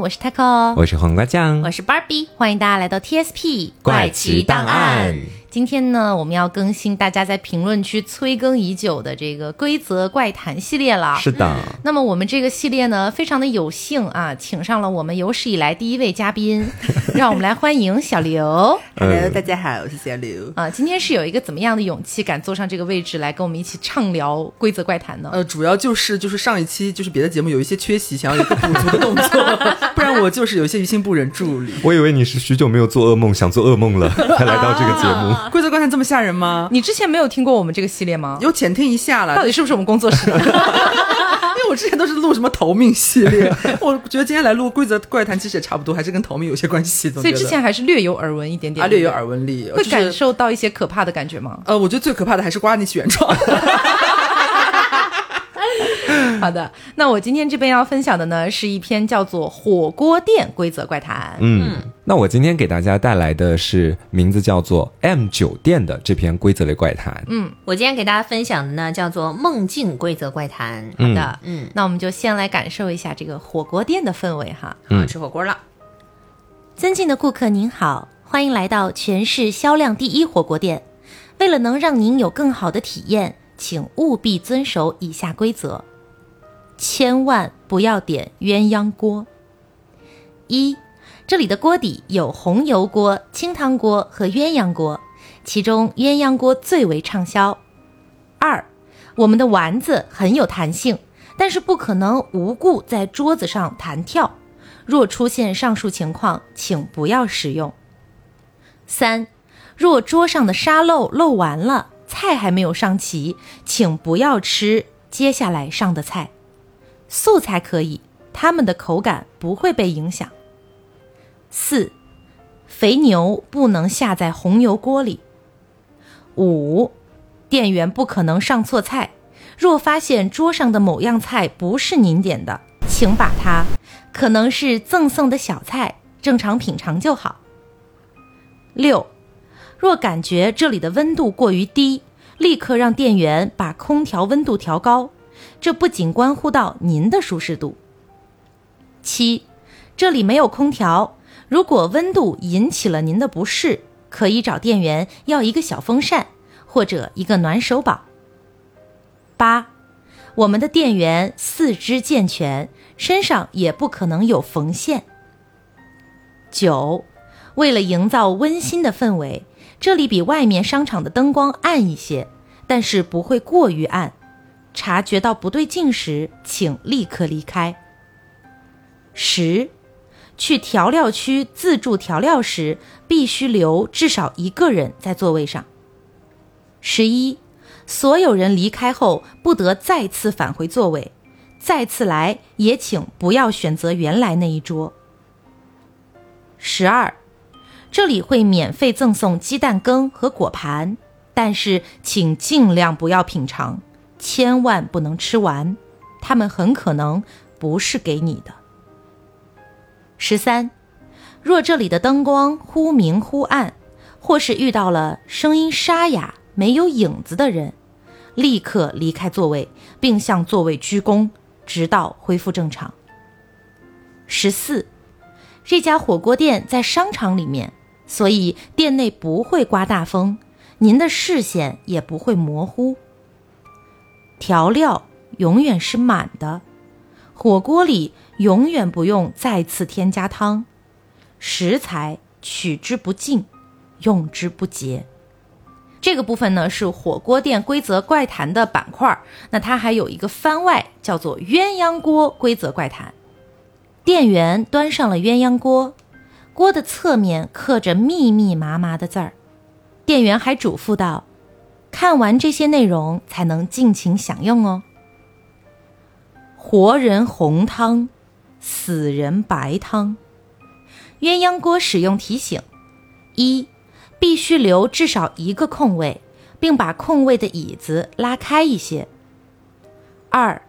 我是 Taco，我是黄瓜酱，我是 Barbie，欢迎大家来到 TSP 怪奇档案。今天呢，我们要更新大家在评论区催更已久的这个规则怪谈系列了。是的。那么我们这个系列呢，非常的有幸啊，请上了我们有史以来第一位嘉宾，让我们来欢迎小刘。Hello，大家好，我是小刘。啊，今天是有一个怎么样的勇气，敢坐上这个位置来跟我们一起畅聊规则怪谈呢？呃，主要就是就是上一期就是别的节目有一些缺席，想要有一个补足的动作，不然我就是有一些于心不忍助理。我以为你是许久没有做噩梦，想做噩梦了，才来到这个节目。规则怪谈这么吓人吗？你之前没有听过我们这个系列吗？有浅听一下了。到底是不是我们工作室？因为我之前都是录什么逃命系列，我觉得今天来录规则怪谈其实也差不多，还是跟逃命有些关系。所以之前还是略有耳闻一点点，啊，略有耳闻力，会感受到一些可怕的感觉吗？呃，我觉得最可怕的还是瓜你起原创。好的，那我今天这边要分享的呢，是一篇叫做《火锅店规则怪谈》。嗯，那我今天给大家带来的是名字叫做 M 酒店的这篇规则类怪谈。嗯，我今天给大家分享的呢，叫做梦境规则怪谈。好的，嗯，那我们就先来感受一下这个火锅店的氛围哈。嗯，吃火锅了。尊敬的顾客您好，欢迎来到全市销量第一火锅店。为了能让您有更好的体验，请务必遵守以下规则。千万不要点鸳鸯锅。一，这里的锅底有红油锅、清汤锅和鸳鸯锅，其中鸳鸯锅最为畅销。二，我们的丸子很有弹性，但是不可能无故在桌子上弹跳。若出现上述情况，请不要食用。三，若桌上的沙漏漏完了，菜还没有上齐，请不要吃接下来上的菜。素菜可以，它们的口感不会被影响。四，肥牛不能下在红油锅里。五，店员不可能上错菜。若发现桌上的某样菜不是您点的，请把它，可能是赠送的小菜，正常品尝就好。六，若感觉这里的温度过于低，立刻让店员把空调温度调高。这不仅关乎到您的舒适度。七，这里没有空调，如果温度引起了您的不适，可以找店员要一个小风扇或者一个暖手宝。八，我们的店员四肢健全，身上也不可能有缝线。九，为了营造温馨的氛围，这里比外面商场的灯光暗一些，但是不会过于暗。察觉到不对劲时，请立刻离开。十，去调料区自助调料时，必须留至少一个人在座位上。十一，所有人离开后不得再次返回座位，再次来也请不要选择原来那一桌。十二，这里会免费赠送鸡蛋羹和果盘，但是请尽量不要品尝。千万不能吃完，他们很可能不是给你的。十三，若这里的灯光忽明忽暗，或是遇到了声音沙哑、没有影子的人，立刻离开座位，并向座位鞠躬，直到恢复正常。十四，这家火锅店在商场里面，所以店内不会刮大风，您的视线也不会模糊。调料永远是满的，火锅里永远不用再次添加汤，食材取之不尽，用之不竭。这个部分呢是火锅店规则怪谈的板块，那它还有一个番外，叫做鸳鸯锅规则怪谈。店员端上了鸳鸯锅，锅的侧面刻着密密麻麻的字儿，店员还嘱咐道。看完这些内容才能尽情享用哦。活人红汤，死人白汤。鸳鸯锅使用提醒：一，必须留至少一个空位，并把空位的椅子拉开一些。二，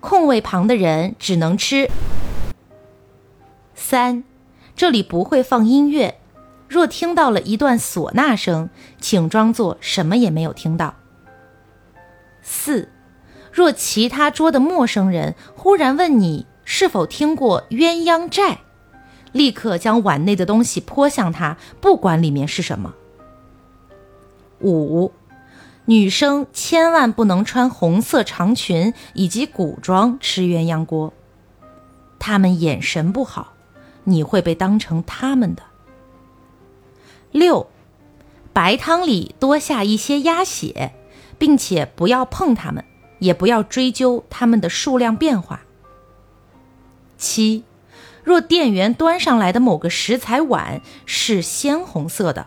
空位旁的人只能吃。三，这里不会放音乐。若听到了一段唢呐声，请装作什么也没有听到。四，若其他桌的陌生人忽然问你是否听过鸳鸯寨？立刻将碗内的东西泼向他，不管里面是什么。五，女生千万不能穿红色长裙以及古装吃鸳鸯锅，他们眼神不好，你会被当成他们的。六，白汤里多下一些鸭血，并且不要碰它们，也不要追究它们的数量变化。七，若店员端上来的某个食材碗是鲜红色的，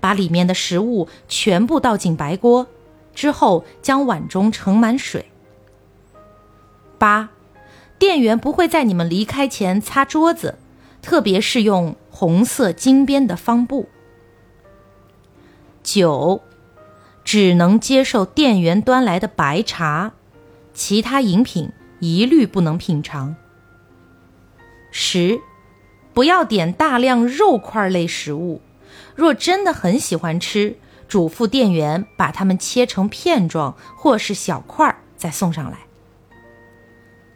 把里面的食物全部倒进白锅，之后将碗中盛满水。八，店员不会在你们离开前擦桌子，特别是用红色金边的方布。九，只能接受店员端来的白茶，其他饮品一律不能品尝。十，不要点大量肉块类食物，若真的很喜欢吃，嘱咐店员把它们切成片状或是小块儿再送上来。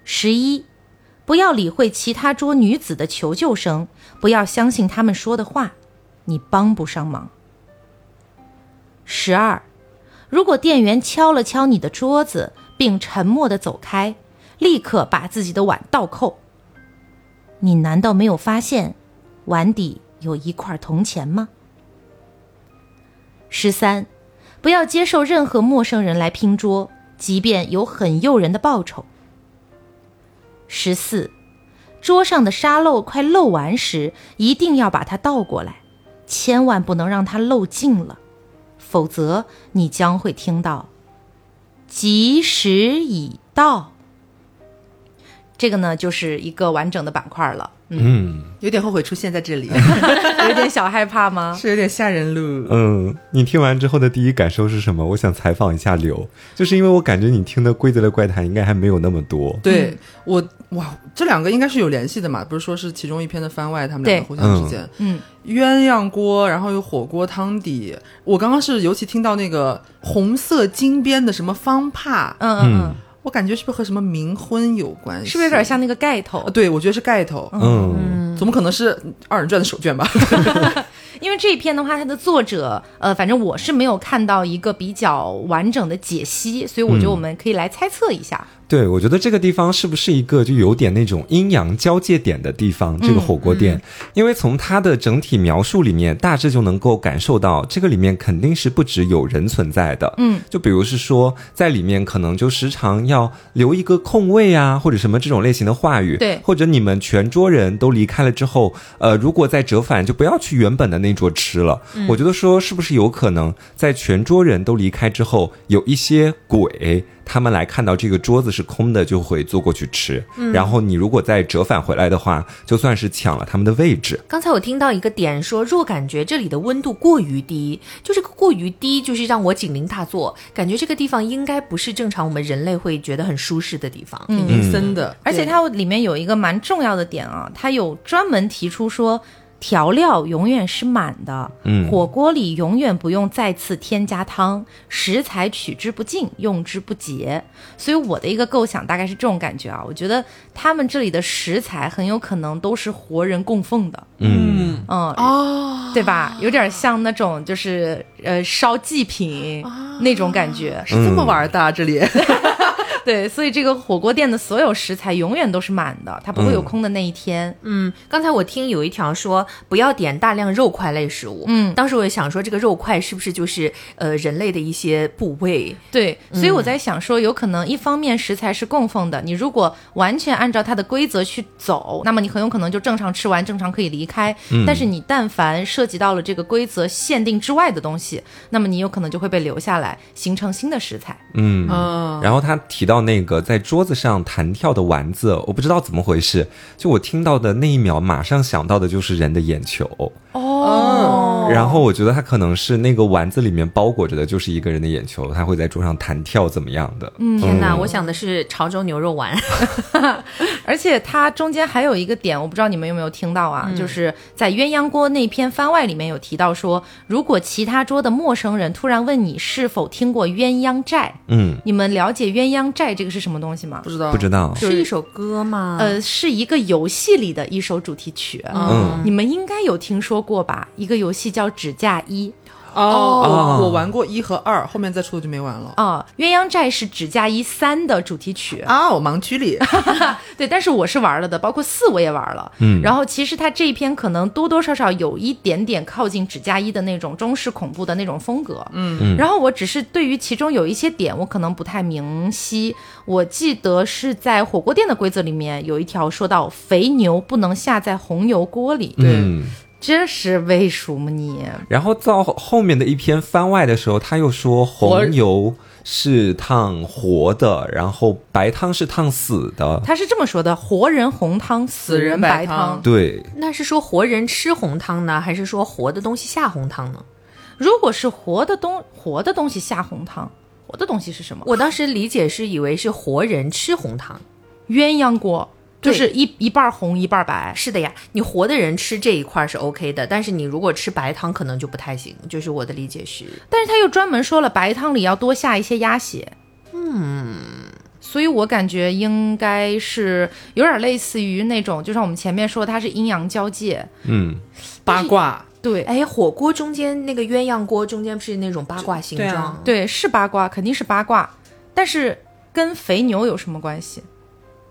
十一，不要理会其他桌女子的求救声，不要相信他们说的话，你帮不上忙。十二，如果店员敲了敲你的桌子，并沉默地走开，立刻把自己的碗倒扣。你难道没有发现，碗底有一块铜钱吗？十三，不要接受任何陌生人来拼桌，即便有很诱人的报酬。十四，桌上的沙漏快漏完时，一定要把它倒过来，千万不能让它漏尽了。否则，你将会听到“吉时已到”。这个呢，就是一个完整的板块了。嗯有点后悔出现在这里，有点小害怕吗？是有点吓人喽。嗯，你听完之后的第一感受是什么？我想采访一下刘，就是因为我感觉你听的规则的怪谈应该还没有那么多。对我哇，这两个应该是有联系的嘛？不是说是其中一篇的番外，他们两个互相之间，嗯，鸳鸯锅，然后有火锅汤底。我刚刚是尤其听到那个红色金边的什么方帕，嗯嗯嗯我感觉是不是和什么冥婚有关嗯，系？是不是有点像那个盖头呃？对，我觉得是盖头，嗯怎么可能是二人转的手绢吧？因为这一篇的话，它的作者，呃，反正我是没有看到一个比较完整的解析，所以我觉得我们可以来猜测一下。对，我觉得这个地方是不是一个就有点那种阴阳交界点的地方？这个火锅店，因为从它的整体描述里面，大致就能够感受到，这个里面肯定是不只有人存在的。嗯，就比如是说，在里面可能就时常要留一个空位啊，或者什么这种类型的话语。对或者你们全桌人都离开了之后，呃，如果再折返，就不要去原本的那桌吃了。我觉得说，是不是有可能在全桌人都离开之后，有一些鬼？他们来看到这个桌子是空的，就会坐过去吃。然后你如果再折返回来的话，就算是抢了他们的位置。刚才我听到一个点说，若感觉这里的温度过于低，就这个过于低，就是让我警铃大作，感觉这个地方应该不是正常我们人类会觉得很舒适的地方。嗯阴森的，而且它里面有一个蛮重要的点啊，它有专门提出说。调料永远是满的，嗯。火锅里永远不用再次添加汤，食材取之不尽，用之不竭。所以我的一个构想大概是这种感觉啊，我觉得他们这里的食材很有可能都是活人供奉的，嗯，嗯，哦，对吧？有点像那种就是呃烧祭品、那种感觉，是这么玩的啊、这里。对，所以这个火锅店的所有食材永远都是满的，它不会有嗯空的那一天。嗯，刚才我听有一条说不要点大量肉块类食物，嗯当时我也想说这个肉块是不是就是呃人类的一些部位？对，所以我在想说，有可能一方面食材是供奉的，你如果完全按照它的规则去走，那么你很有可能就正常吃完，正常可以离开。但是你但凡涉及到了这个规则限定之外的东西，那么你有可能就会被留下来，形成新的食材。嗯嗯，然后他提到那个在桌子上弹跳的丸子，我不知道怎么回事，就我听到的那一秒，马上想到的就是人的眼球。哦然后我觉得他可能是那个丸子里面包裹着的就是一个人的眼球，他会在桌上弹跳怎么样的？嗯，天哪，我想的是潮州牛肉丸。而且它中间还有一个点，我不知道你们有没有听到啊？就是在鸳鸯锅那篇番外里面有提到说，如果其他桌的陌生人突然问你是否听过鸳鸯寨，嗯，你们了解鸳鸯寨这个是什么东西吗不？知道，不知道。是一首歌吗？呃，是一个游戏里的一首主题曲，嗯你们应该有听说过吧？一个游戏叫《指甲一》哦，哦。我我玩过一和二，后面再出的就没玩了。啊，鸳鸯寨是《指甲一三》的主题曲，啊，我盲区里，对，但是我是玩了的，包括四我也玩了。嗯。然后其实它这一篇可能多多少少有一点点靠近指甲一的那种中式恐怖的那种风格。嗯。嗯。然后我只是对于其中有一些点我可能不太明晰。我记得是在火锅店的规则里面有一条说到肥牛不能下在红油锅里，嗯，这是为什么你？然后到后面的一篇番外的时候，他又说红油是烫活的，然后白汤是烫死的。他是这么说的：活人红汤，死人白死人白汤对，那是说活人吃红汤呢，还是说活的东西下红汤呢？如果是活的东活的东西下红汤，活的东西是什么？我当时理解是以为是活人吃红汤。鸳鸯锅就是一一半红一半白。是的呀，你活的人吃这一块是 OK 的，但是你如果吃白汤可能就不太行。就是我的理解是，但是他又专门说了白汤里要多下一些鸭血，嗯，所以我感觉应该是有点类似于那种，就像我们前面说它是阴阳交界，嗯，八卦，对。哎，火锅中间那个鸳鸯锅中间不是那种八卦形状？对啊对，是八卦，肯定是八卦，但是跟肥牛有什么关系？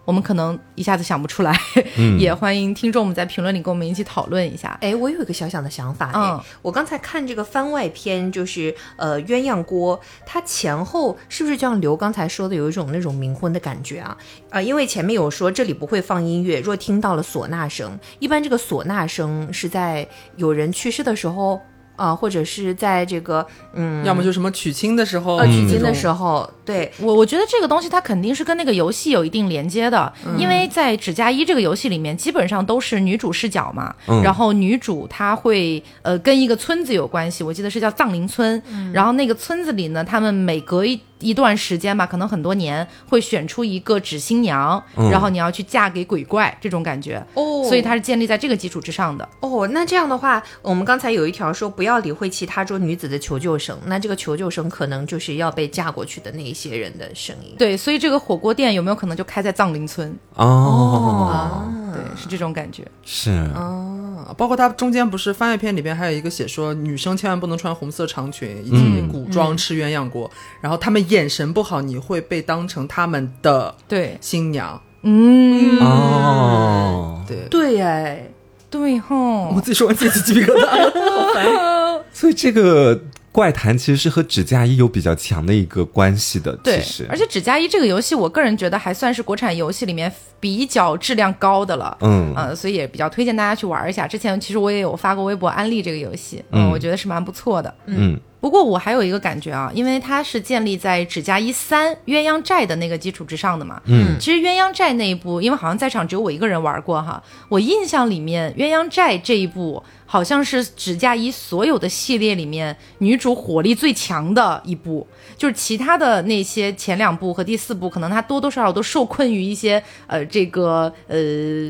我们可能一下子想不出来，嗯 也欢迎听众们在评论里跟我们一起讨论一下。哎，我有一个小小的想法，哎，嗯我刚才看这个番外篇，就是呃鸳鸯锅，它前后是不是就像刘刚才说的，有一种那种冥婚的感觉啊？呃，因为前面有说这里不会放音乐，若听到了唢呐声，一般这个唢呐声是在有人去世的时候。啊、或者是在这个嗯，要么就什么娶亲的时候，呃取经的时，候，对，我我觉得这个东西它肯定是跟那个游戏有一定连接的，因为在《指甲衣》这个游戏里面，基本上都是女主视角嘛，嗯。然后女主她会呃跟一个村子有关系，我记得是叫藏林村，然后那个村子里呢，他们每隔一一段时间吧，可能很多年会选出一个纸新娘，嗯。然后你要去嫁给鬼怪这种感觉，哦。所以它是建立在这个基础之上的。哦，那这样的话，我们刚才有一条说不要理会其他桌女子的求救声，那这个求救声可能就是要被嫁过去的那一些人的声音。对，所以这个火锅店有没有可能就开在藏林村？哦，对，是这种感觉。是，啊，包括它中间不是番外篇里边还有一个写说女生千万不能穿红色长裙以及嗯古装吃鸳鸯锅，然后他们眼神不好，你会被当成他们的对，新娘。嗯，哦，对，对哎，对吼我。自己说完自己鸡皮疙瘩。所以这个怪谈其实是和指甲衣有比较强的一个关系的，对其实，，而且《指甲衣》这个游戏，我个人觉得还算是国产游戏里面比较质量高的了。嗯呃，所以也比较推荐大家去玩一下。之前其实我也有发过微博安利这个游戏，嗯我觉得是蛮不错的。嗯不过我还有一个感觉啊，因为它是建立在《指甲一三》鸳鸯寨的那个基础之上的嘛。嗯其实鸳鸯寨那一部，因为好像在场只有我一个人玩过哈，我印象里面鸳鸯寨这一部好像是指嫁衣所有的系列里面女主火力最强的一部，就是其他的那些前两部和第四部，可能她多多少少都受困于一些呃这个呃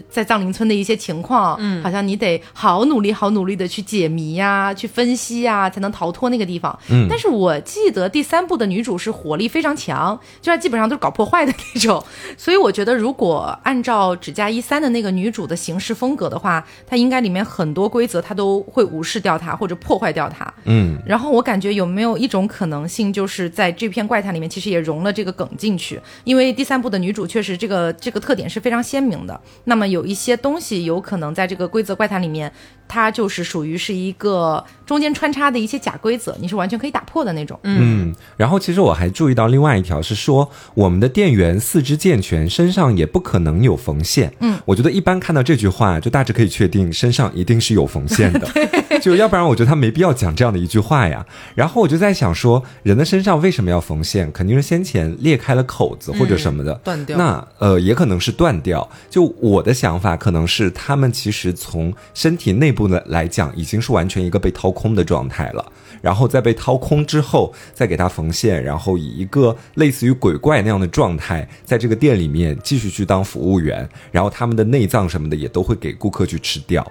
在藏林村的一些情况，嗯，好像你得好努力好努力的去解谜呀、去分析呀、才能逃脱那个地方。嗯。但是我记得第三部的女主是火力非常强，就是基本上都是搞破坏的那种，所以我觉得如果按照《指嫁衣三》的那个女主的行事风格的话，她应该里面很多规则她都会无视掉它或者破坏掉它。嗯然后我感觉有没有一种可能性，就是在这篇怪谈里面，其实也融了这个梗进去，因为第三部的女主确实这个这个特点是非常鲜明的。那么有一些东西有可能在这个规则怪谈里面，它就是属于是一个中间穿插的一些假规则，你是完全可以打破的那种。嗯，然后其实我还注意到另外一条是说，我们的店员四肢健全，身上也不可能有缝线。嗯，我觉得一般看到这句话，就大致可以确定身上一定是有缝线的，就要不然我觉得他没必要讲这样的一句话呀。然后我就在想说，人的身上为什么要缝线？肯定是先前裂开了口子或者什么的，断掉那呃，也可能是断掉。就我的想法，可能是他们其实从身体内部的来讲，已经是完全一个被掏空的状态了。然后在被掏空之后，再给它缝线，然后以一个类似于鬼怪那样的状态，在这个店里面继续去当服务员，然后他们的内脏什么的也都会给顾客去吃掉。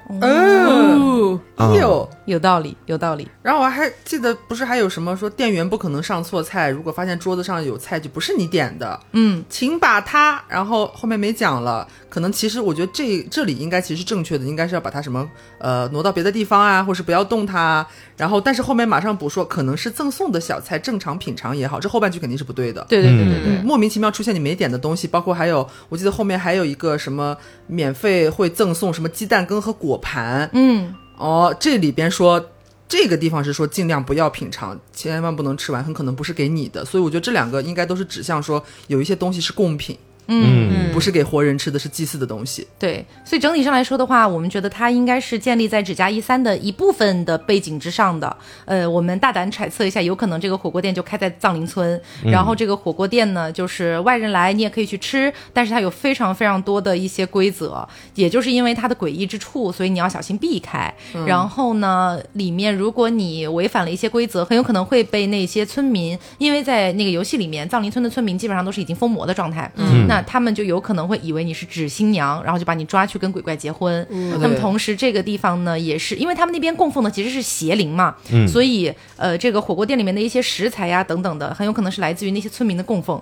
有。有道理，有道理。然后我还记得，不是还有什么说店员不可能上错菜，如果发现桌子上有菜就不是你点的，嗯，请把它，然后后面没讲了，可能其实我觉得这这里应该其实是正确的，应该是要把它什么呃挪到别的地方啊，或是不要动它啊，然后但是后面马上补说可能是赠送的小菜，正常品尝也好，这后半句肯定是不对的。对对对对对。嗯，莫名其妙出现你没点的东西，包括还有，我记得后面还有一个什么免费会赠送什么鸡蛋羹和果盘，嗯，哦，这里边说这个地方是说尽量不要品尝，千万不能吃完，很可能不是给你的，所以我觉得这两个应该都是指向说有一些东西是贡品，嗯。不是给活人吃的，是祭祀的东西。对，所以整体上来说的话，我们觉得它应该是建立在指甲一三的一部分的背景之上的。呃，我们大胆揣测一下，有可能这个火锅店就开在藏林村，然后这个火锅店呢，就是外人来你也可以去吃，但是它有非常非常多的一些规则，也就是因为它的诡异之处，所以你要小心避开。然后呢，里面如果你违反了一些规则，很有可能会被那些村民，因为在那个游戏里面，藏林村的村民基本上都是已经疯魔的状态，嗯，那他们就有可能会以为你是纸新娘，然后就把你抓去跟鬼怪结婚。那么同时这个地方呢，也是因为他们那边供奉的其实是邪灵嘛，所以呃，这个火锅店里面的一些食材呀等等的，很有可能是来自于那些村民的供奉。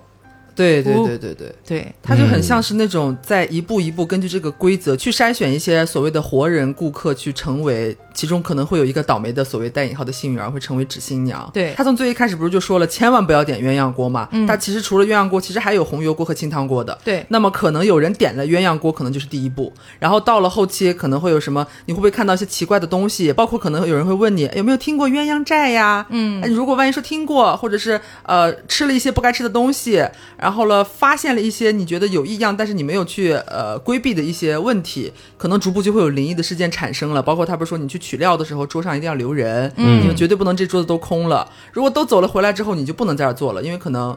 对对哦对对对。对，它就很像是那种在一步一步根据这个规则去筛选一些所谓的活人顾客，去成为其中可能会有一个倒霉的所谓带引号的幸运儿会成为纸新娘。对他从最一开始不是就说了千万不要点鸳鸯锅嘛？嗯但其实除了鸳鸯锅，其实还有红油锅和清汤锅的。对那么可能有人点了鸳鸯锅，可能就是第一步，然后到了后期可能会有什么？你会不会看到一些奇怪的东西？包括可能有人会问你有没有听过鸳鸯寨呀？嗯，如果万一说听过，或者是呃吃了一些不该吃的东西，然后了发现了一些你觉得有异样，但是你没有去呃规避的一些问题，可能逐步就会有灵异的事件产生了。包括他不是说你去取料的时候，桌上一定要留人，嗯，你们绝对不能这桌子都空了。如果都走了回来之后，你就不能在这儿坐了，因为可能。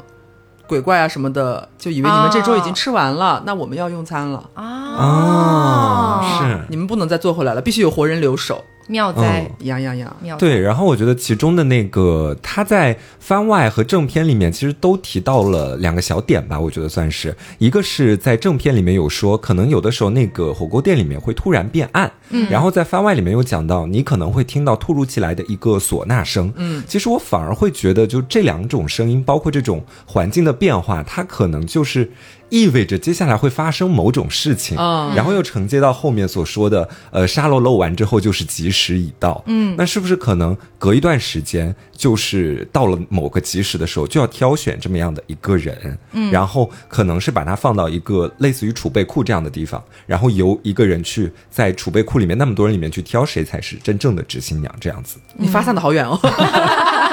鬼怪啊什么的，就以为你们这桌已经吃完了，那我们要用餐了，啊，是你们不能再坐回来了，必须有活人留守。妙哉，呀呀呀！妙。对，然后我觉得其中的那个他在番外和正片里面其实都提到了两个小点吧，我觉得算是一个是在正片里面有说，可能有的时候那个火锅店里面会突然变暗，嗯，然后在番外里面有讲到，你可能会听到突如其来的一个唢呐声，嗯，其实我反而会觉得，就这两种声音，包括这种环境的变化，它可能就是。意味着接下来会发生某种事情，嗯然后又承接到后面所说的，呃，沙漏漏完之后就是吉时已到，嗯，那是不是可能隔一段时间，就是到了某个吉时的时候，就要挑选这么样的一个人，嗯，然后可能是把它放到一个类似于储备库这样的地方，然后由一个人去在储备库里面那么多人里面去挑谁才是真正的执行娘这样子。你发散的好远哦。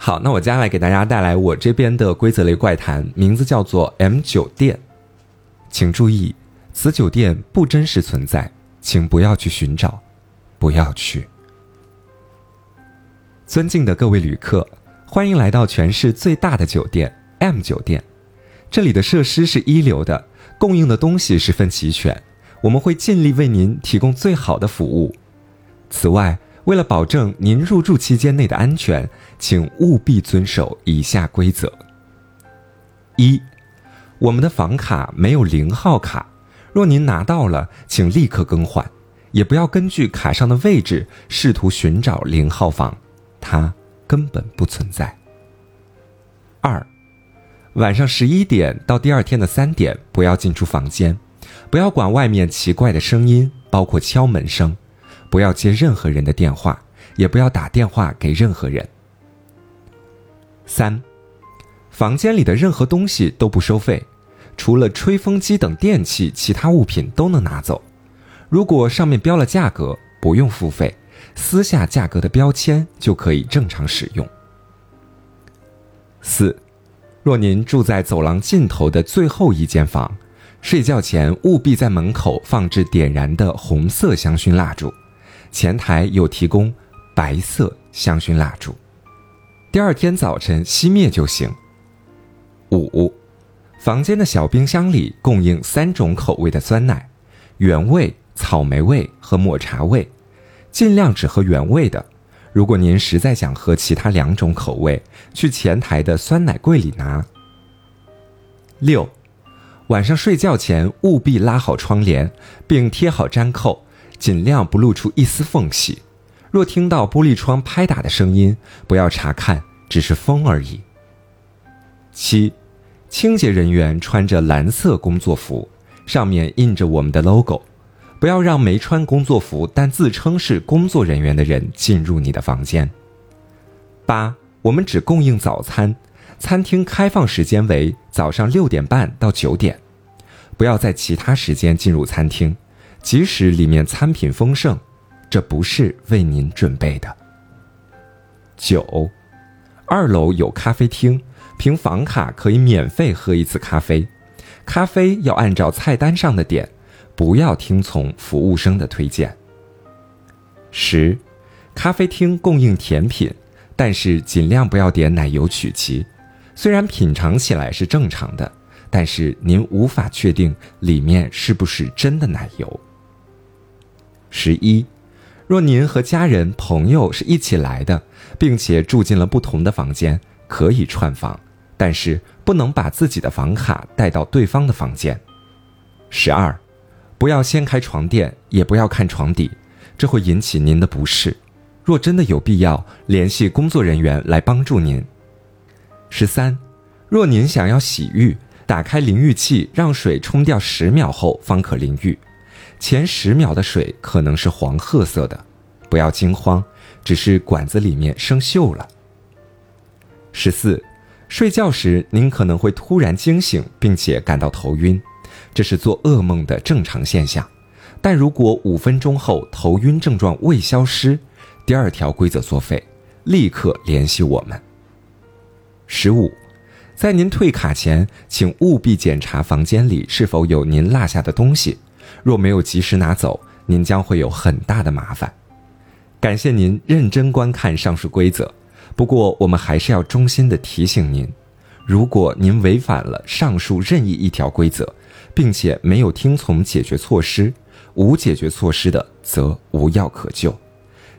好，那我接下来给大家带来我这边的规则类怪谈，名字叫做 M 酒店。请注意，此酒店不真实存在，请不要去寻找，不要去。尊敬的各位旅客，欢迎来到全市最大的酒店 M 酒店。这里的设施是一流的，供应的东西十分齐全，我们会尽力为您提供最好的服务。此外，为了保证您入住期间内的安全，请务必遵守以下规则：一，我们的房卡没有零号卡，若您拿到了，请立刻更换，也不要根据卡上的位置试图寻找零号房，它根本不存在。二，晚上十一点到第二天的三点，不要进出房间，不要管外面奇怪的声音，包括敲门声。不要接任何人的电话，也不要打电话给任何人。三，房间里的任何东西都不收费，除了吹风机等电器，其他物品都能拿走。如果上面标了价格，不用付费，撕下价格的标签就可以正常使用。四，若您住在走廊尽头的最后一间房，睡觉前务必在门口放置点燃的红色香薰蜡烛，前台有提供白色香薰蜡烛。第二天早晨熄灭就行。五，房间的小冰箱里供应三种口味的酸奶，原味、草莓味和抹茶味，尽量只喝原味的。如果您实在想喝其他两种口味，去前台的酸奶柜里拿。六，晚上睡觉前务必拉好窗帘，并贴好粘扣，尽量不露出一丝缝隙。若听到玻璃窗拍打的声音，不要查看，只是风而已。七，清洁人员穿着蓝色工作服，上面印着我们的 logo，不要让没穿工作服但自称是工作人员的人进入你的房间。八，我们只供应早餐，餐厅开放时间为早上六点半到九点，不要在其他时间进入餐厅，即使里面餐品丰盛，这不是为您准备的。九，二楼有咖啡厅，凭房卡可以免费喝一次咖啡，咖啡要按照菜单上的点，不要听从服务生的推荐。十，咖啡厅供应甜品，但是尽量不要点奶油曲奇，虽然品尝起来是正常的，但是您无法确定里面是不是真的奶油。十一，若您和家人、朋友是一起来的，并且住进了不同的房间，可以串房，但是不能把自己的房卡带到对方的房间。十二，不要掀开床垫，也不要看床底，这会引起您的不适。若真的有必要，联系工作人员来帮助您。十三，若您想要洗浴，打开淋浴器，让水冲掉十秒后方可淋浴。前十秒的水可能是黄褐色的，不要惊慌，只是管子里面生锈了。十四，睡觉时您可能会突然惊醒，并且感到头晕，这是做噩梦的正常现象。但如果五分钟后头晕症状未消失，第二条规则作废，立刻联系我们。十五，在您退卡前，请务必检查房间里是否有您落下的东西。若没有及时拿走，您将会有很大的麻烦。感谢您认真观看上述规则，不过我们还是要衷心的提醒您：如果您违反了上述任意一条规则，并且没有听从解决措施，无解决措施的则无药可救，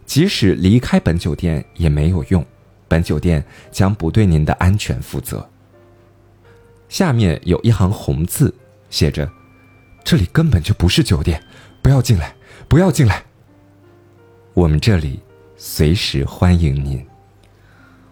即使离开本酒店也没有用，本酒店将不对您的安全负责。下面有一行红字，写着。这里根本就不是酒店，不要进来，不要进来。我们这里随时欢迎您。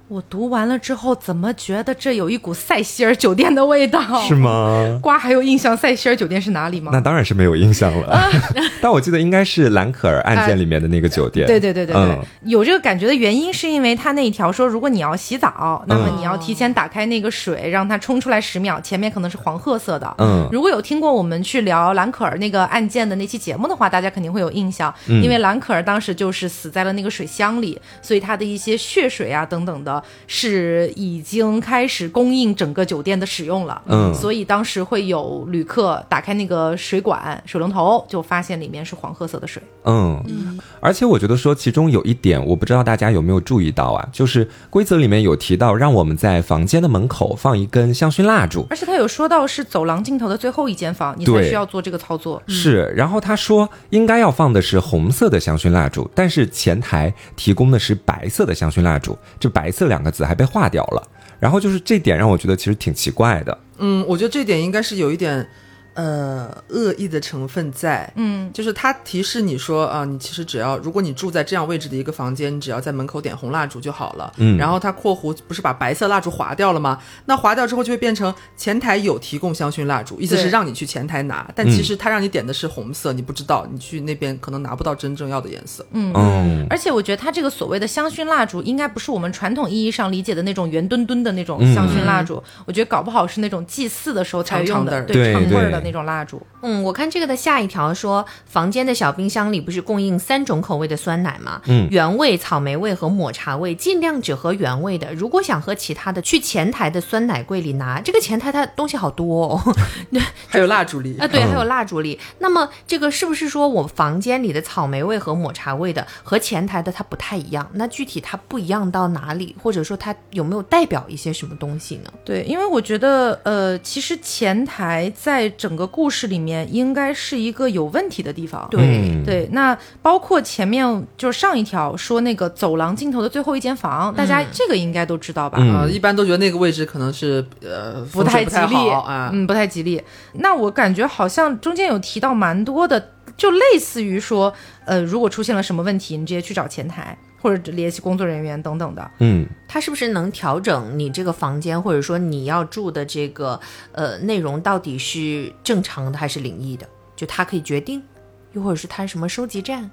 我读完了之后，怎么觉得这有一股塞西尔酒店的味道？是吗？瓜还有印象塞西尔酒店是哪里吗？那当然是没有印象了。但我记得应该是兰可儿案件里面的那个酒店。对对对对对，有这个感觉的原因是因为他那一条说，如果你要洗澡，那么你要提前打开那个水，让它冲出来十秒，前面可能是黄褐色的。嗯，如果有听过我们去聊兰可儿那个案件的那期节目的话，大家肯定会有印象，因为兰可儿当时就是死在了那个水箱里，所以它的一些血水啊等等的。是已经开始供应整个酒店的使用了，嗯，所以当时会有旅客打开那个水管水龙头，就发现里面是黄褐色的水，嗯，而且我觉得说其中有一点，我不知道大家有没有注意到啊，就是规则里面有提到让我们在房间的门口放一根香薰蜡烛，而且他有说到是走廊尽头的最后一间房，你才需要做这个操作，是，然后他说应该要放的是红色的香薰蜡烛，但是前台提供的是白色的香薰蜡烛，这白色两个字。还被划掉了，然后就是这点让我觉得其实挺奇怪的。嗯，我觉得这点应该是有一点。呃，恶意的成分在，嗯，就是他提示你说啊，你其实只要如果你住在这样位置的一个房间，你只要在门口点红蜡烛就好了，嗯，然后他括弧不是把白色蜡烛划掉了吗？那划掉之后就会变成前台有提供香薰蜡烛，意思是让你去前台拿，但其实他让你点的是红色，你不知道，你去那边可能拿不到真正要的颜色，嗯。嗯，而且我觉得他这个所谓的香薰蜡烛，应该不是我们传统意义上理解的那种圆墩墩的那种香薰蜡烛，我觉得搞不好是那种祭祀的时候才用的，对长味儿的。那种蜡烛。嗯，我看这个的下一条说，房间的小冰箱里不是供应三种口味的酸奶吗？嗯原味、草莓味和抹茶味，尽量只喝原味的。如果想喝其他的，去前台的酸奶柜里拿。这个前台它东西好多哦，还有蜡烛里啊，对，嗯还有蜡烛里。那么这个是不是说我房间里的草莓味和抹茶味的和前台的它不太一样？那具体它不一样到哪里，或者说它有没有代表一些什么东西呢？对，因为我觉得，呃，其实前台在整个故事里面应该是一个有问题的地方。对嗯对，那包括前面就是上一条说那个走廊尽头的最后一间房，大家这个应该都知道吧？嗯啊、一般都觉得那个位置可能是呃不不太吉利啊。嗯，不太吉利。那我感觉好像中间有提到蛮多的，就类似于说，呃，如果出现了什么问题，你直接去找前台或者联系工作人员等等的。嗯它是不是能调整你这个房间，或者说你要住的这个呃内容到底是正常的还是灵异的？就它可以决定，又或者是它什么收集站？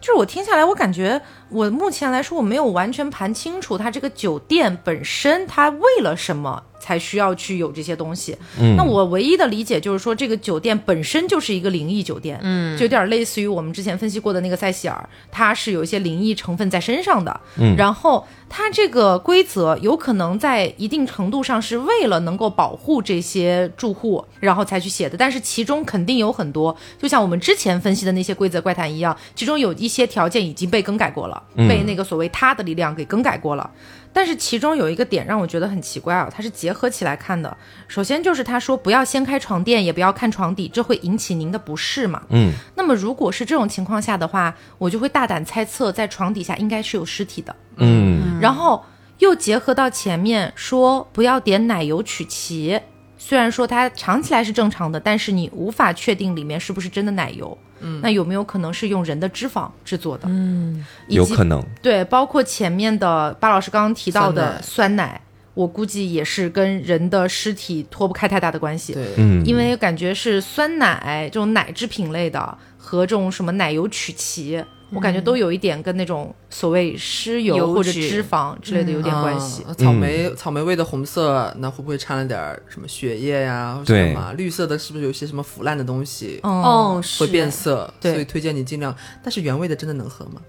就是我听下来，我感觉我目前来说，我没有完全盘清楚它这个酒店本身它为了什么才需要去有这些东西。嗯，那我唯一的理解就是说，这个酒店本身就是一个灵异酒店，嗯，就有点类似于我们之前分析过的那个塞西尔，它是有一些灵异成分在身上的。嗯然后它这个规则有可能在一定程度上是为了能够保护这些住户，然后才去写的。但是其中肯定有很多，就像我们之前分析的那些规则怪谈一样，其中有一些条件已经被更改过了，嗯被那个所谓他的力量给更改过了。但是其中有一个点让我觉得很奇怪啊，它是结合起来看的。首先就是他说不要掀开床垫，也不要看床底，这会引起您的不适嘛。嗯那么如果是这种情况下的话，我就会大胆猜测，在床底下应该是有尸体的。嗯然后又结合到前面说不要点奶油曲奇，虽然说它尝起来是正常的，但是你无法确定里面是不是真的奶油。嗯，那有没有可能是用人的脂肪制作的？嗯，有可能。对，包括前面的巴老师刚刚提到的酸酸奶，我估计也是跟人的尸体脱不开太大的关系。对，嗯，因为感觉是酸奶这种奶制品类的和这种什么奶油曲奇，我感觉都有一点跟那种所谓尸油油或者脂脂肪之类的有点关系。啊草莓、草莓味的红色，那会不会掺了点什么血液呀？什么绿色的，是不是有些什么腐烂的东西？哦，哦，是会变色，所以推荐你尽量。但是原味的真的能喝吗？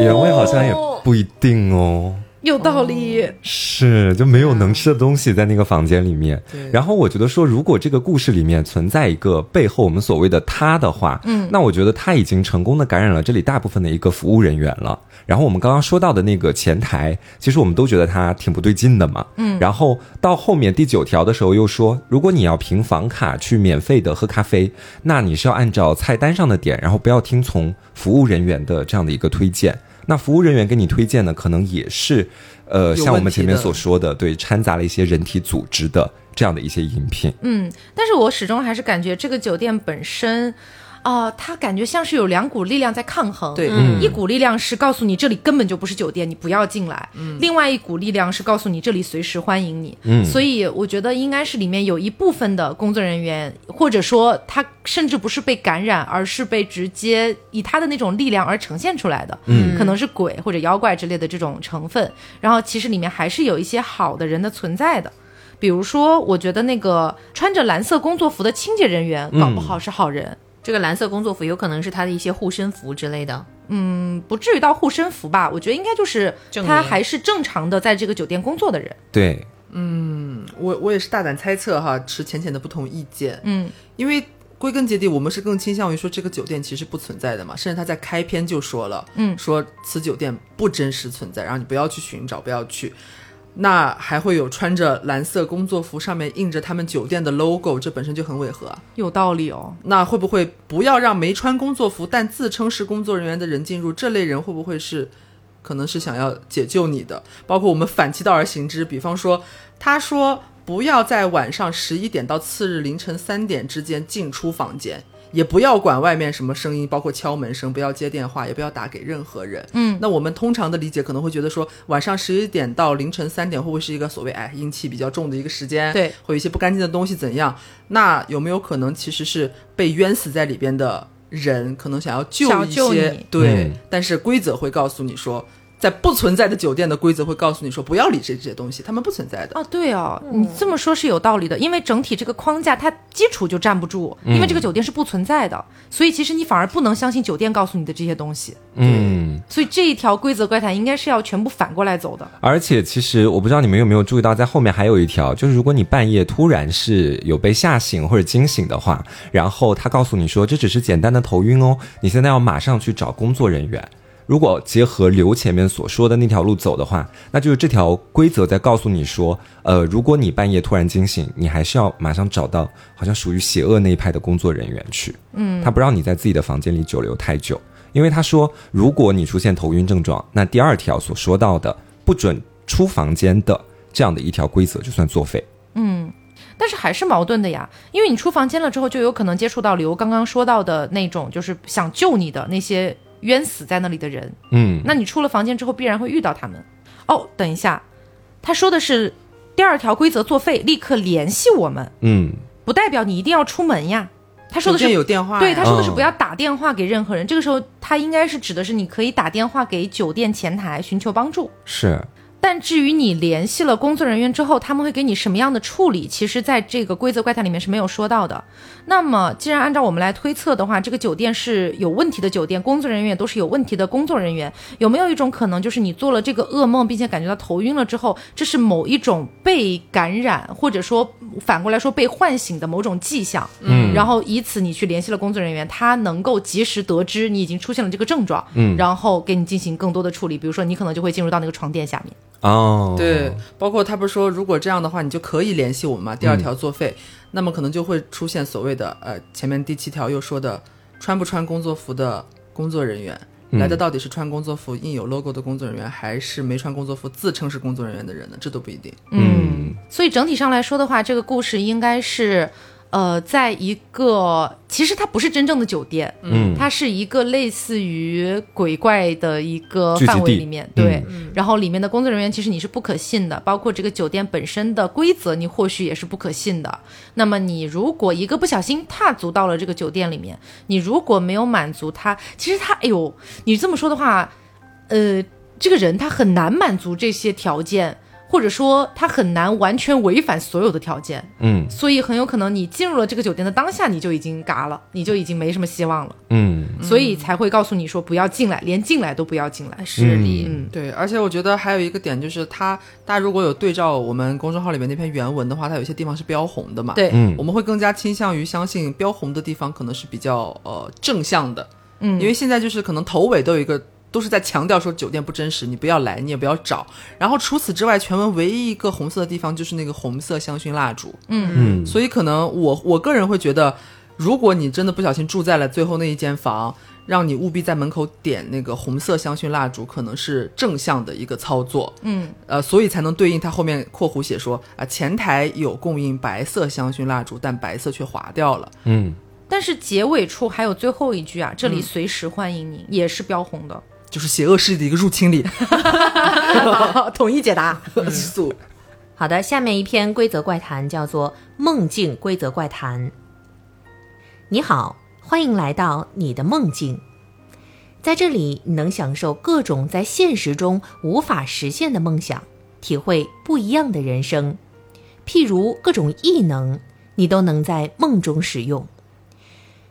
原味好像也不一定哦。有道理。是，就没有能吃的东西在那个房间里面。对然后我觉得说，如果这个故事里面存在一个背后我们所谓的他的话，嗯，那我觉得他已经成功的感染了这里大部分的一个服务人员了。然后我们刚刚说到的那个前台，其实我们都觉得他挺不对劲的嘛，嗯。然后到后面第九条的时候又说，如果你要凭房卡去免费的喝咖啡，那你是要按照菜单上的点，然后不要听从服务人员的这样的一个推荐。那服务人员给你推荐的，可能也是，呃，像我们前面所说的，对，掺杂了一些人体组织的这样的一些饮品。嗯，但是我始终还是感觉这个酒店本身。啊、它感觉像是有两股力量在抗衡。对嗯一股力量是告诉你这里根本就不是酒店，你不要进来；另外一股力量是告诉你这里随时欢迎你。嗯所以我觉得应该是里面有一部分的工作人员，或者说他甚至不是被感染，而是被直接以他的那种力量而呈现出来的。嗯可能是鬼或者妖怪之类的这种成分。然后其实里面还是有一些好的人的存在的。比如说，我觉得那个穿着蓝色工作服的清洁人员，搞不好是好人。这个蓝色工作服有可能是他的一些护身符之类的。嗯，不至于到护身符吧？我觉得应该就是他还是正常的在这个酒店工作的人。对，嗯我我也是大胆猜测哈，持浅浅的不同意见，嗯，因为归根结底，我们是更倾向于说这个酒店其实不存在的嘛，甚至他在开篇就说了，嗯说此酒店不真实存在，然后你不要去寻找，不要去。那还会有穿着蓝色工作服，上面印着他们酒店的 logo，这本身就很违和啊。有道理哦。那会不会不要让没穿工作服但自称是工作人员的人进入？这类人会不会是可能是想要解救你的？包括我们反其道而行之，比方说，他说不要在晚上十一点到次日凌晨三点之间进出房间。也不要管外面什么声音，包括敲门声，不要接电话，也不要打给任何人。嗯，那我们通常的理解可能会觉得说，晚上十一点到凌晨三点会不会是一个所谓哎阴气比较重的一个时间？对，会有一些不干净的东西怎样？那有没有可能其实是被冤死在里边的人，可能想要救一些？对，嗯但是规则会告诉你说，在不存在的酒店的规则会告诉你说不要理这这些东西，他们不存在的。啊，对哦，你这么说是有道理的，因为整体这个框架它基础就站不住，因为这个酒店是不存在的，所以其实你反而不能相信酒店告诉你的这些东西。嗯，所以这一条规则怪谈应该是要全部反过来走的。而且其实我不知道你们有没有注意到，在后面还有一条，就是如果你半夜突然是有被吓醒或者惊醒的话，然后他告诉你说这只是简单的头晕哦，你现在要马上去找工作人员。如果结合刘前面所说的那条路走的话，那就是这条规则在告诉你说，呃，如果你半夜突然惊醒，你还是要马上找到好像属于邪恶那一派的工作人员去。嗯，他不让你在自己的房间里久留太久，因为他说，如果你出现头晕症状，那第二条所说到的不准出房间的这样的一条规则就算作废。嗯但是还是矛盾的呀，因为你出房间了之后，就有可能接触到刘刚刚说到的那种，就是想救你的那些冤死在那里的人。嗯，那你出了房间之后，必然会遇到他们。哦，等一下，他说的是第二条规则作废，立刻联系我们，嗯，不代表你一定要出门呀。他说的是有电话，对，他说的是哦不要打电话给任何人。这个时候，他应该是指的是你可以打电话给酒店前台寻求帮助。是，但至于你联系了工作人员之后，他们会给你什么样的处理，其实在这个规则怪谈里面是没有说到的。那么，既然按照我们来推测的话，这个酒店是有问题的酒店，工作人员也都是有问题的工作人员，有没有一种可能，就是你做了这个噩梦，并且感觉到头晕了之后，这是某一种被感染，或者说反过来说被唤醒的某种迹象？嗯然后以此你去联系了工作人员，他能够及时得知你已经出现了这个症状，嗯然后给你进行更多的处理，比如说你可能就会进入到那个床垫下面。哦，对，包括他不是说，如果这样的话，你就可以联系我们嘛。第二条作废，那么可能就会出现所谓的呃，前面第七条又说的，穿不穿工作服的工作人员。嗯来的到底是穿工作服印有 logo 的工作人员，还是没穿工作服自称是工作人员的人呢？这都不一定。嗯所以整体上来说的话，这个故事应该是，呃，在一个其实它不是真正的酒店，嗯它是一个类似于鬼怪的一个范围里面，对。然后里面的工作人员其实你是不可信的，包括这个酒店本身的规则，你或许也是不可信的。那么你如果一个不小心踏足到了这个酒店里面，你如果没有满足他，其实他，哎呦，你这么说的话，呃，这个人他很难满足这些条件。或者说它很难完全违反所有的条件，嗯。所以很有可能你进入了这个酒店的当下，你就已经嘎了，你就已经没什么希望了，嗯。所以才会告诉你说不要进来，连进来都不要进来。是的，嗯，对，而且我觉得还有一个点就是它，大家如果有对照我们公众号里面那篇原文的话，它有些地方是标红的嘛。对，嗯。我们会更加倾向于相信标红的地方可能是比较呃正向的，嗯，因为现在就是可能头尾都有一个都是在强调说酒店不真实，你不要来，你也不要找。然后除此之外，全文唯一一个红色的地方就是那个红色香薰蜡烛，嗯嗯所以可能我我个人会觉得，如果你真的不小心住在了最后那一间房。让你务必在门口点那个红色香薰蜡烛，可能是正向的一个操作。嗯，呃，所以才能对应它后面括弧写说啊、前台有供应白色香薰蜡烛，但白色却划掉了。嗯，但是结尾处还有最后一句啊，这里随时欢迎您，也是标红的，就是邪恶势力的一个入侵力。统一解答。速好的，下面一篇规则怪谈叫做《梦境规则怪谈》。你好，欢迎来到你的梦境，在这里你能享受各种在现实中无法实现的梦想，体会不一样的人生。譬如各种异能，你都能在梦中使用。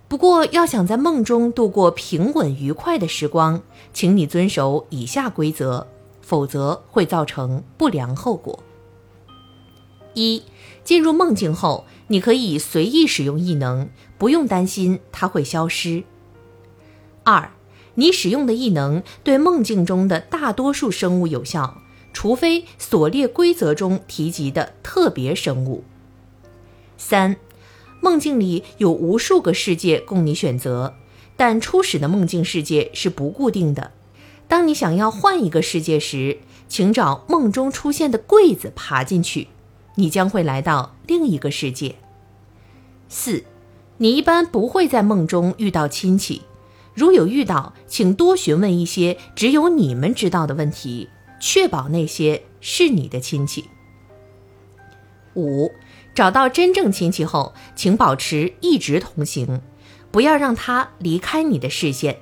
不过，要想在梦中度过平稳愉快的时光，请你遵守以下规则，否则会造成不良后果。一，进入梦境后，你可以随意使用异能，不用担心它会消失。二，你使用的异能对梦境中的大多数生物有效，除非所列规则中提及的特别生物。三，梦境里有无数个世界供你选择，但初始的梦境世界是不固定的。当你想要换一个世界时，请找梦中出现的柜子爬进去，你将会来到另一个世界。四，你一般不会在梦中遇到亲戚，如有遇到，请多询问一些只有你们知道的问题，确保那些是你的亲戚。五，找到真正亲戚后，请保持一直同行，不要让他离开你的视线。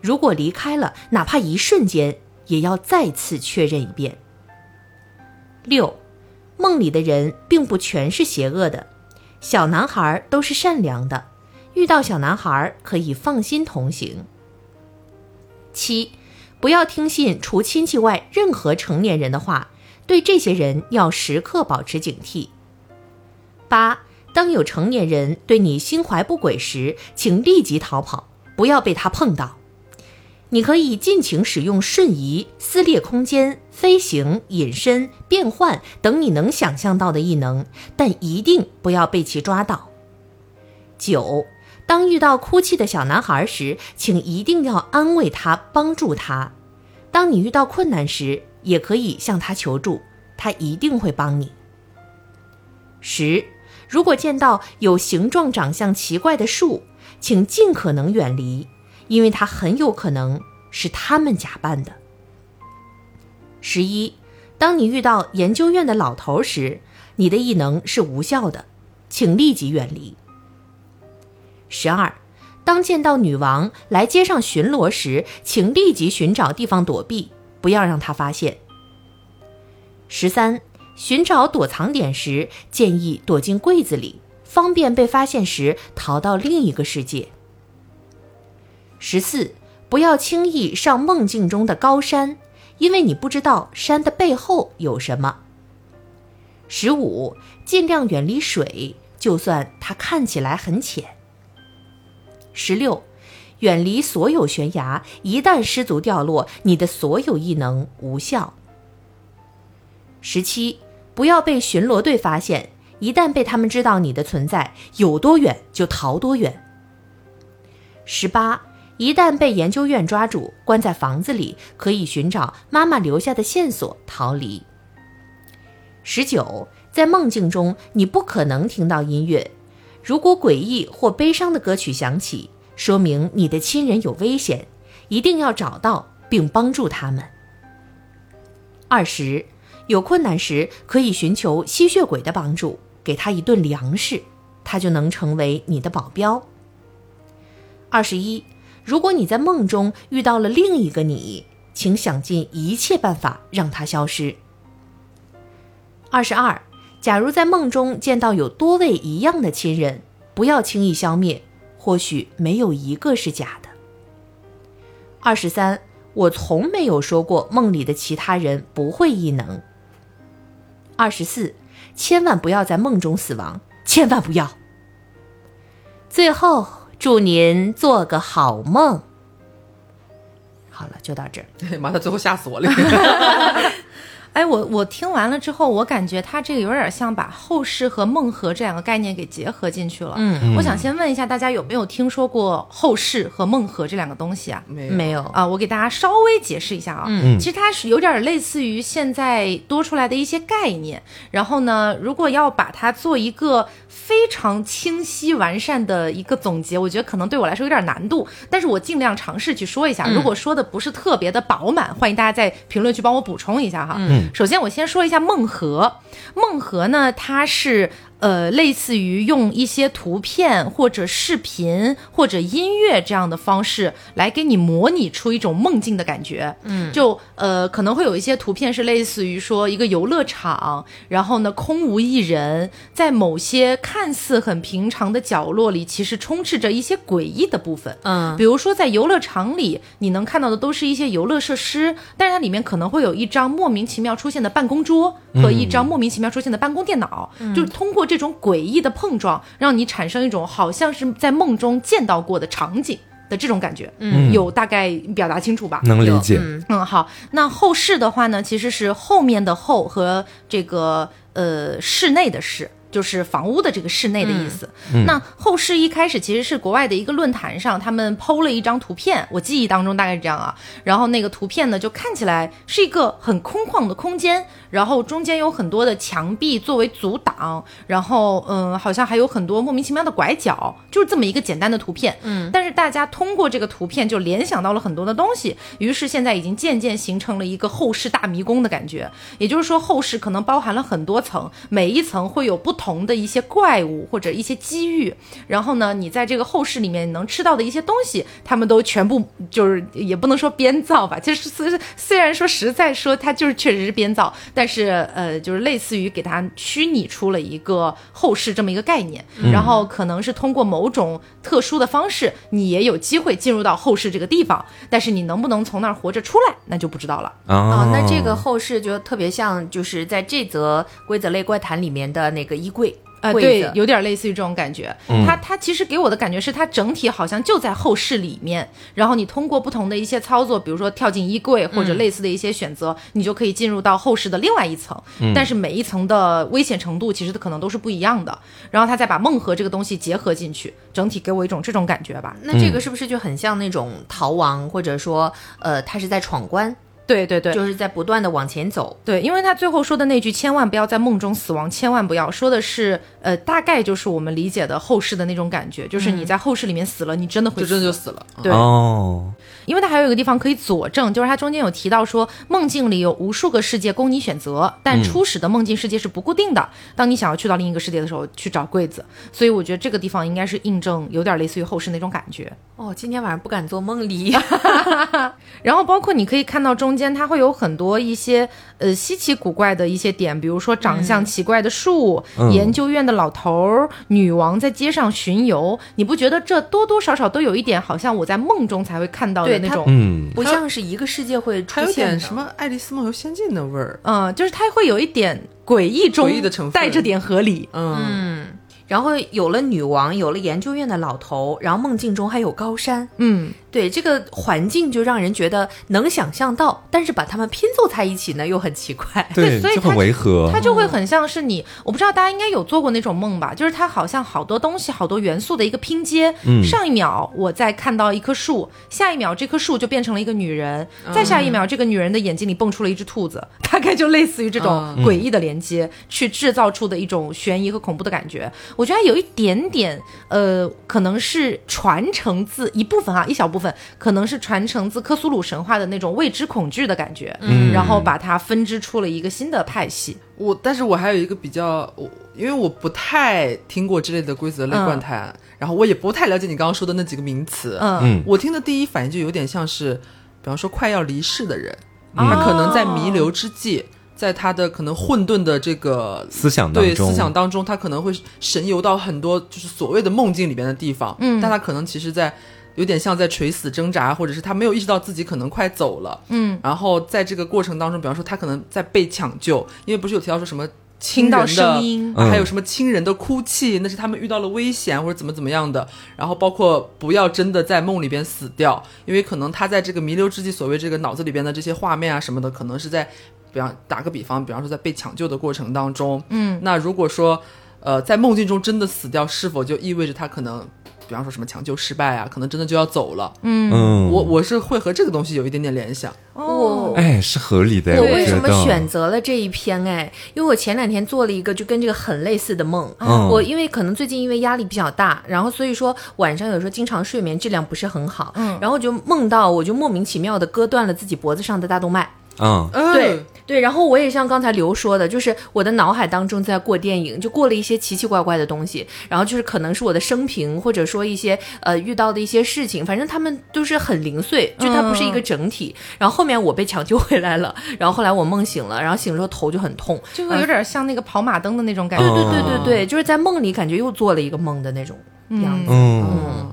如果离开了，哪怕一瞬间，也要再次确认一遍。六，梦里的人并不全是邪恶的，小男孩都是善良的，遇到小男孩可以放心同行。七，不要听信除亲戚外任何成年人的话，对这些人要时刻保持警惕。八，当有成年人对你心怀不轨时，请立即逃跑，不要被他碰到。你可以尽情使用瞬移、撕裂空间、飞行、隐身、变换等你能想象到的异能，但一定不要被其抓到。九，当遇到哭泣的小男孩时，请一定要安慰他，帮助他。当你遇到困难时，也可以向他求助，他一定会帮你。十，如果见到有形状、长相奇怪的树，请尽可能远离。因为它很有可能是他们假扮的。十一，当你遇到研究院的老头时，你的异能是无效的，请立即远离。十二，当见到女王来街上巡逻时，请立即寻找地方躲避，不要让她发现。十三，寻找躲藏点时，建议躲进柜子里，方便被发现时逃到另一个世界。十四，不要轻易上梦境中的高山，因为你不知道山的背后有什么。十五，尽量远离水，就算它看起来很浅。十六，远离所有悬崖，一旦失足掉落，你的所有异能无效。十七，不要被巡逻队发现，一旦被他们知道你的存在，有多远就逃多远。十八。一旦被研究院抓住，关在房子里，可以寻找妈妈留下的线索逃离。十九，在梦境中，你不可能听到音乐。如果诡异或悲伤的歌曲响起，说明你的亲人有危险，一定要找到并帮助他们。二十，有困难时可以寻求吸血鬼的帮助，给他一顿粮食，他就能成为你的保镖。二十一。如果你在梦中遇到了另一个你，请想尽一切办法让他消失。二十二，假如在梦中见到有多位一样的亲人，不要轻易消灭，或许没有一个是假的。二十三，我从没有说过梦里的其他人不会异能。二十四，千万不要在梦中死亡，千万不要。最后。祝您做个好梦。好了，就到这儿。妈，他最后吓死我了。哎，我我听完了之后，我感觉他这个有点像把后世和梦河这两个概念给结合进去了。嗯，我想先问一下大家有没有听说过后世和梦河这两个东西啊？没没有啊？我给大家稍微解释一下啊。嗯，其实它是有点类似于现在多出来的一些概念。然后呢，如果要把它做一个非常清晰完善的一个总结，我觉得可能对我来说有点难度。但是我尽量尝试去说一下。如果说的不是特别的饱满，欢迎大家在评论区帮我补充一下哈。嗯。首先，我先说一下梦河。梦河呢，它是。呃，类似于用一些图片或者视频或者音乐这样的方式来给你模拟出一种梦境的感觉。嗯，就呃可能会有一些图片是类似于说一个游乐场，然后呢空无一人，在某些看似很平常的角落里，其实充斥着一些诡异的部分。嗯，比如说在游乐场里，你能看到的都是一些游乐设施，但是它里面可能会有一张莫名其妙出现的办公桌和一张莫名其妙出现的办公电脑，就是通过。这种诡异的碰撞，让你产生一种好像是在梦中见到过的场景的这种感觉。嗯，有大概表达清楚吧？能理解。嗯，好。那后室的话呢，其实是后面的后和这个呃室内的室。就是房屋的这个室内的意思。那后世一开始其实是国外的一个论坛上，他们剖了一张图片，我记忆当中大概是这样啊。然后那个图片呢，就看起来是一个很空旷的空间，然后中间有很多的墙壁作为阻挡，然后嗯，好像还有很多莫名其妙的拐角，就是这么一个简单的图片。嗯，但是大家通过这个图片就联想到了很多的东西，于是现在已经渐渐形成了一个后世大迷宫的感觉。也就是说，后世可能包含了很多层，每一层会有不。同的一些怪物或者一些机遇，然后呢，你在这个后世里面能吃到的一些东西，他们都全部就是也不能说编造吧，就是虽虽然说实在说它就是确实是编造，但是呃，就是类似于给它虚拟出了一个后世这么一个概念，然后可能是通过某种特殊的方式，你也有机会进入到后世这个地方，但是你能不能从那儿活着出来，那就不知道了。啊、啊那这个后世就特别像，就是在这则规则类怪谈里面的那个衣柜。呃，柜子，对有点类似于这种感觉。它它其实给我的感觉是，它整体好像就在后室里面，然后你通过不同的一些操作，比如说跳进衣柜或者类似的一些选择，你就可以进入到后室的另外一层。但是每一层的危险程度其实可能都是不一样的。然后他再把梦和这个东西结合进去，整体给我一种这种感觉吧。那这个是不是就很像那种逃亡，或者说，呃，他是在闯关，对对对，就是在不断的往前走。对，因为他最后说的那句“千万不要在梦中死亡”，千万不要说的是，呃，大概就是我们理解的后世的那种感觉，就是你在后世里面死了，你真的会就死，真的就死了。对。哦，因为它还有一个地方可以佐证，就是它中间有提到说，梦境里有无数个世界供你选择，但初始的梦境世界是不固定的。当你想要去到另一个世界的时候，去找柜子。所以我觉得这个地方应该是印证，有点类似于后世那种感觉。哦，今天晚上不敢做梦里。然后包括你可以看到中间它会有很多一些呃稀奇古怪的一些点，比如说长相奇怪的树、嗯研究院的老头儿、女王在街上巡游，你不觉得这多多少少都有一点好像我在梦中才会看到的对它那种？嗯，不像是一个世界会出现什么《爱丽丝梦游仙境》的味儿。嗯，就是它会有一点诡异中诡异的成分带着点合理。嗯，嗯，然后有了女王，有了研究院的老头，然后梦境中还有高山，嗯，对这个环境就让人觉得能想象到，但是把它们拼凑在一起呢，又很奇怪。对，所以很它违和它。就会很像是你，我不知道大家应该有做过那种梦吧，就是它好像好多东西、好多元素的一个拼接。嗯上一秒我在看到一棵树，下一秒这棵树就变成了一个女人，再下一秒这个女人的眼睛里蹦出了一只兔子，大概就类似于这种嗯诡异的连接，去制造出的一种悬疑和恐怖的感觉。我觉得有一点点，呃，可能是传承自一部分啊，一小部分可能是传承自克苏鲁神话的那种未知恐惧的感觉，嗯然后把它分支出了一个新的派系。我但是我还有一个比较，我因为我不太听过之类的规则类怪谈，然后我也不太了解你刚刚说的那几个名词。嗯嗯我听的第一反应就有点像是，比方说快要离世的人，哦他可能在弥留之际，在他的可能混沌的这个思想当中，对思想当中，他可能会神游到很多就是所谓的梦境里边的地方，嗯。但他可能其实在有点像在垂死挣扎，或者是他没有意识到自己可能快走了，嗯，然后在这个过程当中，比方说他可能在被抢救，因为不是有提到说什么亲听到人的声音。啊还有嗯什么亲人的哭泣，那是他们遇到了危险或者怎么怎么样的，然后包括不要真的在梦里边死掉，因为可能他在这个弥留之际，所谓这个脑子里边的这些画面啊什么的，可能是在，比方打个比方，比方说在被抢救的过程当中，嗯，那如果说，呃，在梦境中真的死掉，是否就意味着他可能，比方说什么抢救失败啊，可能真的就要走了？嗯，我我是会和这个东西有一点点联想。哦哎是合理的，我为什么选择了这一篇？哎，因为我前两天做了一个就跟这个很类似的梦。嗯我因为可能最近因为压力比较大，然后所以说晚上有时候经常睡眠质量不是很好，嗯然后就梦到我就莫名其妙的割断了自己脖子上的大动脉。嗯。对对，然后我也像刚才刘说的，就是我的脑海当中在过电影，就过了一些奇奇怪怪的东西，然后就是可能是我的生平，或者说一些呃遇到的一些事情，反正他们都是很零碎，就它不是一个整体。然后后面我被抢救回来了，然后后来我梦醒了，然后醒了之后头就很痛，就会有点像那个跑马灯的那种感觉。对对对对对，就是在梦里感觉又做了一个梦的那种样子。嗯。嗯，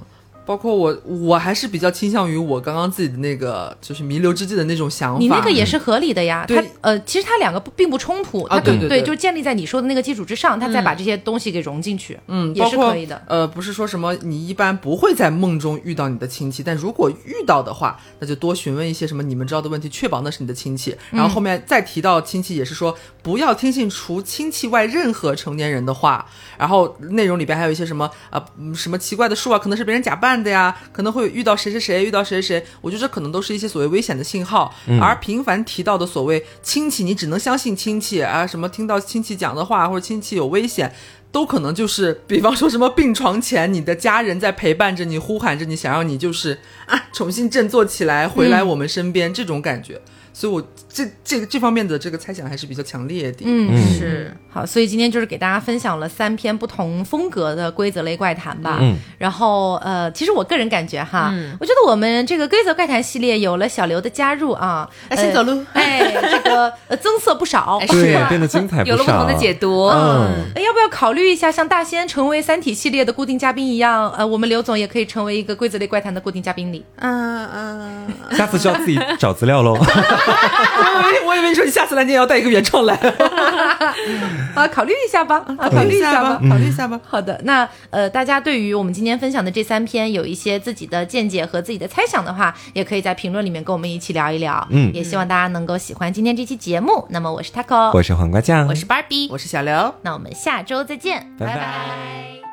包括我，我还是比较倾向于我刚刚自己的那个，就是弥留之际的那种想法。你那个也是合理的呀，对它呃，其实它两个不并不冲突，啊对对对就是建立在你说的那个基础之上，它再把这些东西给融进去，嗯，也是可以的。呃，不是说什么你一般不会在梦中遇到你的亲戚，但如果遇到的话，那就多询问一些什么你们知道的问题，确保那是你的亲戚。然后后面再提到亲戚，也是说不要听信除亲戚外任何成年人的话。然后内容里边还有一些什么啊、嗯什么奇怪的树啊，可能是别人假扮的呀，可能会遇到谁谁谁，遇到谁谁谁。我觉得这可能都是一些所谓危险的信号。而频繁提到的所谓亲戚，你只能相信亲戚啊，什么听到亲戚讲的话或者亲戚有危险。都可能就是，比方说什么病床前，你的家人在陪伴着你，呼喊着你，想让你就是啊重新振作起来，回来我们身边、这种感觉。所以我这这个这方面的这个猜想还是比较强烈的。嗯嗯是好，所以今天就是给大家分享了三篇不同风格的规则类怪谈吧。嗯，然后呃，其实我个人感觉哈，嗯我觉得我们这个规则怪谈系列有了小刘的加入啊，哎先走路哎，这个呃增色不少。哎对变得精彩有了不同的解读。嗯哎要不要考虑一下，像大仙成为《三体》系列的固定嘉宾一样，呃，我们刘总也可以成为一个规则类怪谈的固定嘉宾里。嗯嗯，下次就要自己找资料喽。我以为我以为你说你下次来你也要带一个原创来，啊，考虑一下吧，啊，考考虑一下吧吧，。考虑一下吧。好的，那呃，大家对于我们今天分享的这三篇有一些自己的见解和自己的猜想的话，也可以在评论里面跟我们一起聊一聊。嗯也希望大家能够喜欢今天这期节目。那么我是 Taco，我是黄瓜酱，我是 Barbie，我是小刘。那我们下周再见，拜拜拜